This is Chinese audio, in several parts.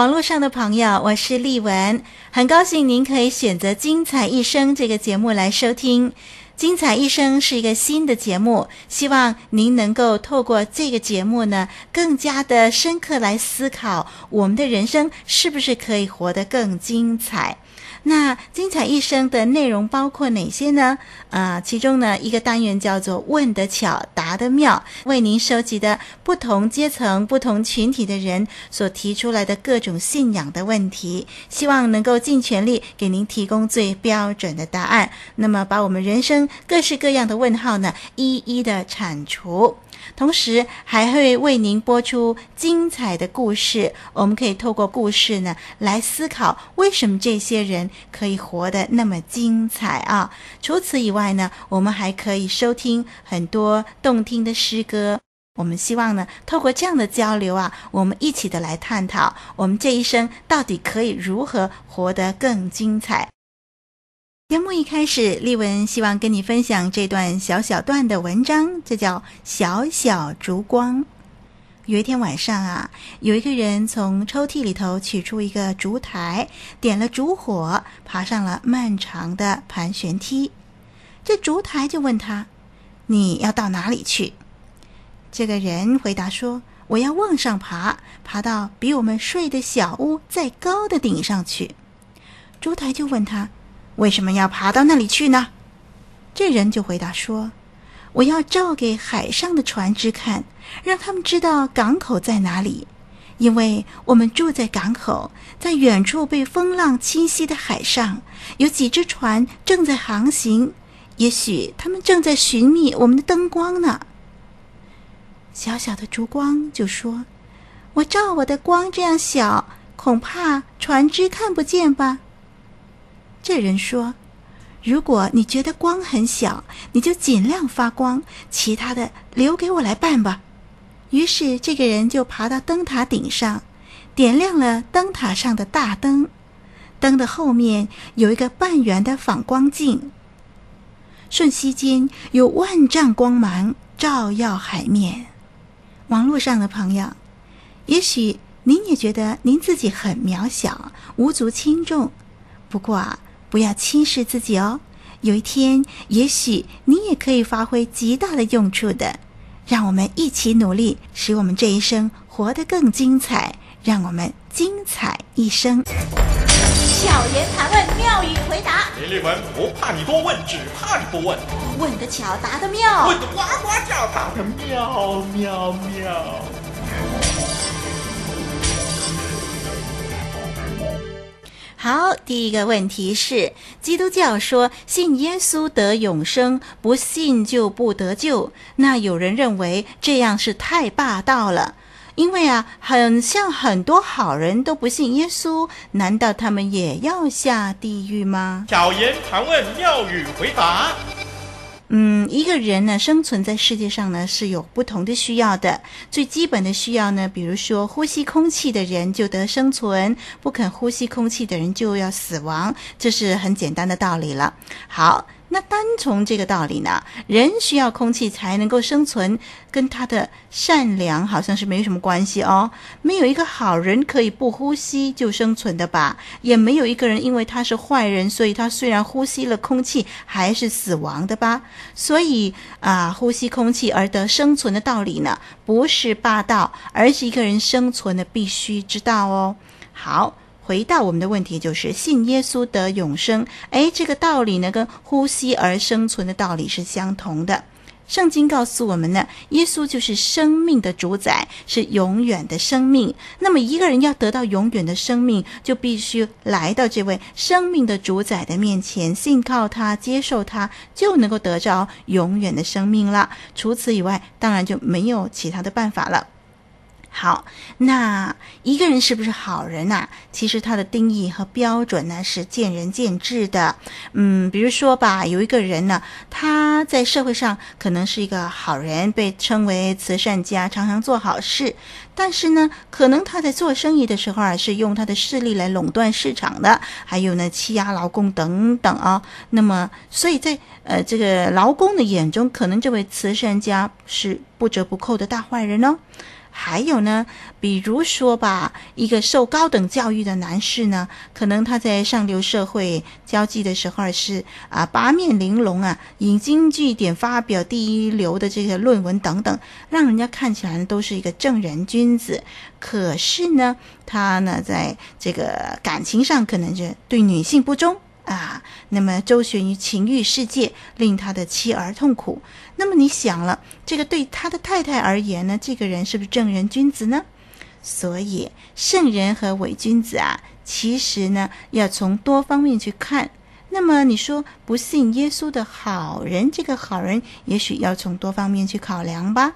网络上的朋友，我是丽文，很高兴您可以选择《精彩一生》这个节目来收听。《精彩一生》是一个新的节目，希望您能够透过这个节目呢，更加的深刻来思考，我们的人生是不是可以活得更精彩。那精彩一生的内容包括哪些呢？啊、其中呢一个单元叫做“问得巧，答得妙”，为您收集的不同阶层、不同群体的人所提出来的各种信仰的问题，希望能够尽全力给您提供最标准的答案。那么，把我们人生各式各样的问号呢，一一的铲除。同时还会为您播出精彩的故事，我们可以透过故事呢来思考为什么这些人可以活得那么精彩啊！除此以外呢，我们还可以收听很多动听的诗歌。我们希望呢，透过这样的交流啊，我们一起的来探讨我们这一生到底可以如何活得更精彩。节目一开始，丽文希望跟你分享这段小小段的文章，这叫《小小烛光》。有一天晚上啊，有一个人从抽屉里头取出一个烛台，点了烛火，爬上了漫长的盘旋梯。这烛台就问他：“你要到哪里去？”这个人回答说：“我要往上爬，爬到比我们睡的小屋再高的顶上去。”烛台就问他。为什么要爬到那里去呢？这人就回答说：“我要照给海上的船只看，让他们知道港口在哪里。因为我们住在港口，在远处被风浪侵袭的海上，有几只船正在航行。也许他们正在寻觅我们的灯光呢。”小小的烛光就说：“我照我的光这样小，恐怕船只看不见吧。”这人说：“如果你觉得光很小，你就尽量发光，其他的留给我来办吧。”于是这个人就爬到灯塔顶上，点亮了灯塔上的大灯。灯的后面有一个半圆的反光镜，瞬息间有万丈光芒照耀海面。网络上的朋友，也许您也觉得您自己很渺小，无足轻重。不过啊。不要轻视自己哦，有一天，也许你也可以发挥极大的用处的。让我们一起努力，使我们这一生活得更精彩。让我们精彩一生。巧言盘问，妙语回答。林立文不怕你多问，只怕你不问。问得巧，答得妙。问得呱呱叫，答得妙妙妙。好，第一个问题是：基督教说信耶稣得永生，不信就不得救。那有人认为这样是太霸道了，因为啊，很像很多好人都不信耶稣，难道他们也要下地狱吗？小言盘问，妙语回答。嗯，一个人呢，生存在世界上呢，是有不同的需要的。最基本的需要呢，比如说呼吸空气的人就得生存，不肯呼吸空气的人就要死亡，这是很简单的道理了。好。那单从这个道理呢，人需要空气才能够生存，跟他的善良好像是没什么关系哦。没有一个好人可以不呼吸就生存的吧？也没有一个人因为他是坏人，所以他虽然呼吸了空气还是死亡的吧？所以啊，呼吸空气而得生存的道理呢，不是霸道，而是一个人生存的必须之道哦。好。回到我们的问题，就是信耶稣得永生。哎，这个道理呢，跟呼吸而生存的道理是相同的。圣经告诉我们呢，耶稣就是生命的主宰，是永远的生命。那么一个人要得到永远的生命，就必须来到这位生命的主宰的面前，信靠他，接受他，就能够得着永远的生命了。除此以外，当然就没有其他的办法了。好，那一个人是不是好人呐、其实他的定义和标准呢是见仁见智的。嗯，比如说吧，有一个人呢，他在社会上可能是一个好人，被称为慈善家，常常做好事。但是呢，可能他在做生意的时候啊，是用他的势力来垄断市场的，还有呢，欺压劳工等等啊。那么，所以在呃这个劳工的眼中，可能这位慈善家是不折不扣的大坏人、哦。还有呢，比如说吧，一个受高等教育的男士呢，可能他在上流社会交际的时候是啊八面玲珑啊，引经据典，发表第一流的这个论文等等，让人家看起来都是一个正人君子。可是呢，他呢在这个感情上可能就对女性不忠。啊，那么周旋于情欲世界，令他的妻儿痛苦。那么你想了，这个对他的太太而言呢，这个人是不是正人君子呢？所以圣人和伪君子啊，其实呢要从多方面去看。那么你说不信耶稣的好人，这个好人也许要从多方面去考量吧。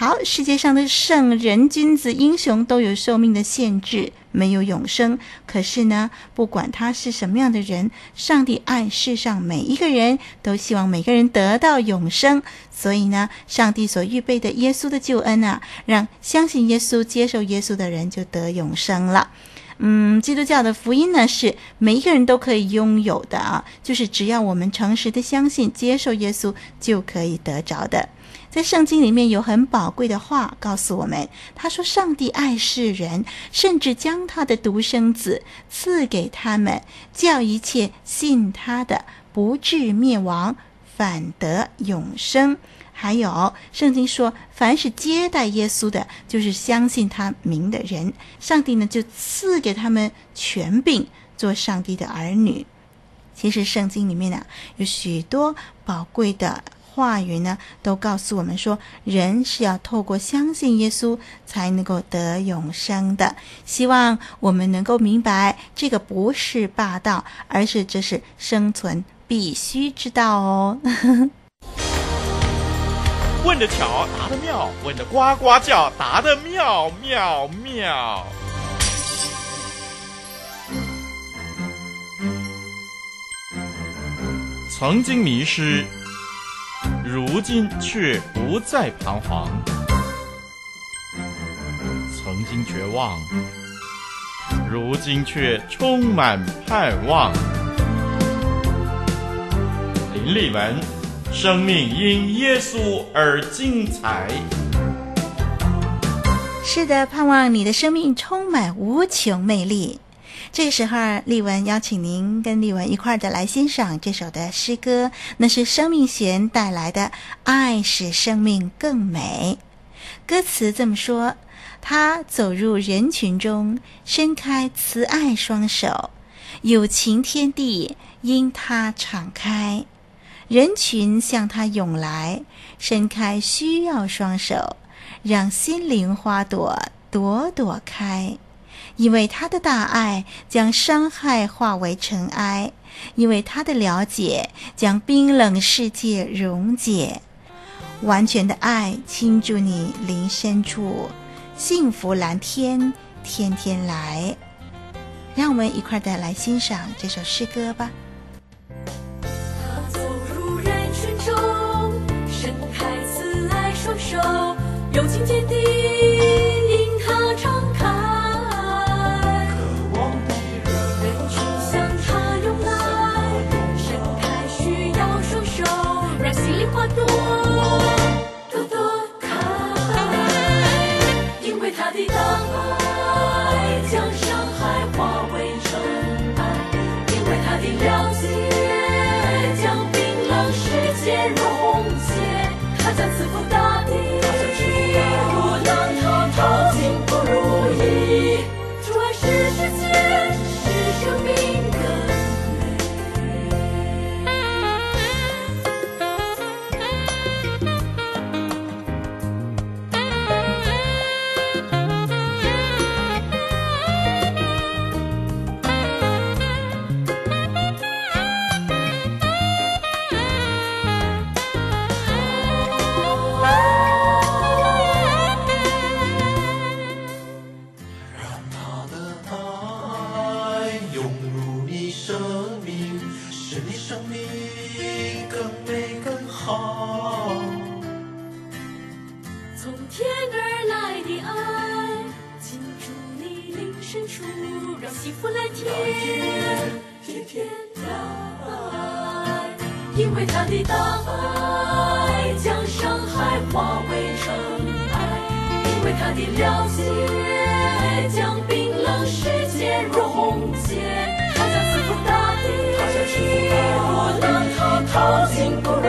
好，世界上的圣人、君子、英雄都有寿命的限制，没有永生。可是呢，不管他是什么样的人，上帝爱世上每一个人都希望每个人得到永生。所以呢，上帝所预备的耶稣的救恩啊，让相信耶稣、接受耶稣的人就得永生了。嗯，基督教的福音呢，是每一个人都可以拥有的啊，就是只要我们诚实的相信、接受耶稣，就可以得着的。在圣经里面有很宝贵的话告诉我们，他说：“上帝爱世人，甚至将他的独生子赐给他们，叫一切信他的不至灭亡，反得永生。”还有圣经说，凡是接待耶稣的，就是相信他名的人，上帝呢就赐给他们权柄，做上帝的儿女。其实圣经里面呢有许多宝贵的。话语呢，都告诉我们说，人是要透过相信耶稣才能够得永生的。希望我们能够明白，这个不是霸道，而是这是生存必须之道哦。问的巧，答的妙；问的呱呱叫，答的妙妙妙。曾经迷失。如今却不再彷徨，曾经绝望，如今却充满盼望。林立文，生命因耶稣而精彩。是的，盼望你的生命充满无穷魅力。这时候，丽文邀请您跟丽文一块儿的来欣赏这首的诗歌，那是生命弦带来的《爱使生命更美》。歌词这么说：他走入人群中，伸开慈爱双手，有情天地因他敞开，人群向他涌来，伸开需要双手，让心灵花朵朵朵开。因为他的大爱将伤害化为尘埃，因为他的了解将冰冷世界溶解，完全的爱倾注你灵深处，幸福蓝天天天来。让我们一块儿的来欣赏这首诗歌吧。他的了解将冰冷世界溶解，他将赐福大地，他将赐福大地，让他淘尽不如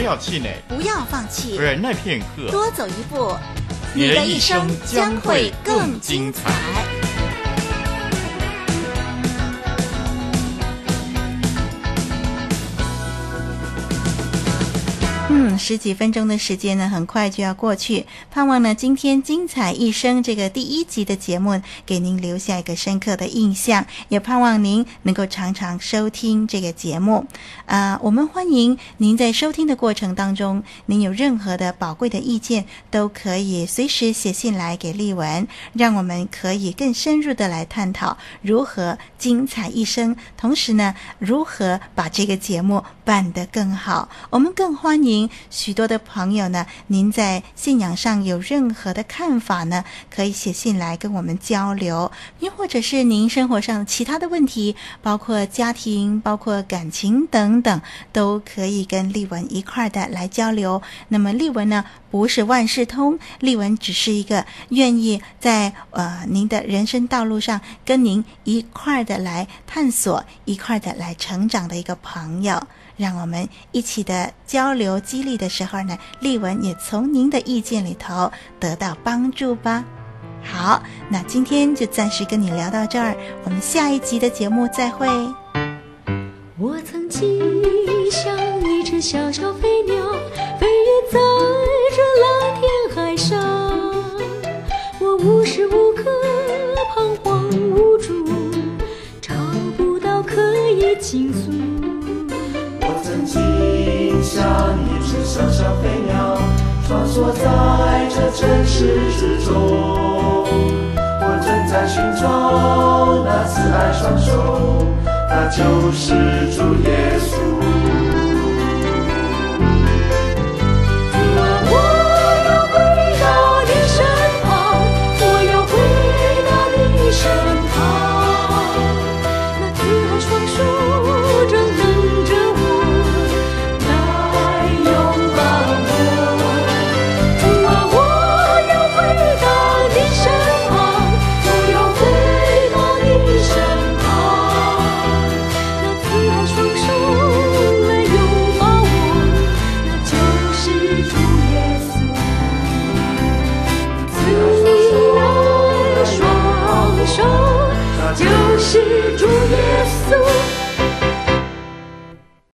不要气馁，不要放弃，忍耐片刻，多走一步，你的一生将会更精彩。嗯，十几分钟的时间呢，很快就要过去。盼望呢，今天精彩一生这个第一集的节目，给您留下一个深刻的印象。也盼望您能够常常收听这个节目。啊、我们欢迎您在收听的过程当中，您有任何的宝贵的意见，都可以随时写信来给丽文，让我们可以更深入的来探讨如何精彩一生，同时呢，如何把这个节目办得更好。我们更欢迎。许多的朋友呢，您在信仰上有任何的看法呢？可以写信来跟我们交流，又或者是您生活上其他的问题，包括家庭、包括感情等等，都可以跟丽文一块的来交流。那么丽文呢，不是万事通，丽文只是一个愿意在呃您的人生道路上跟您一块的来探索、一块的来成长的一个朋友。让我们一起的交流激励的时候呢，丽文也从您的意见里头得到帮助吧。好，那今天就暂时跟你聊到这儿，我们下一集的节目再会。我曾经像一只小小飞鸟，小小飞鸟，穿梭在这城市之中。我正在寻找那慈爱双手，那就是主耶稣。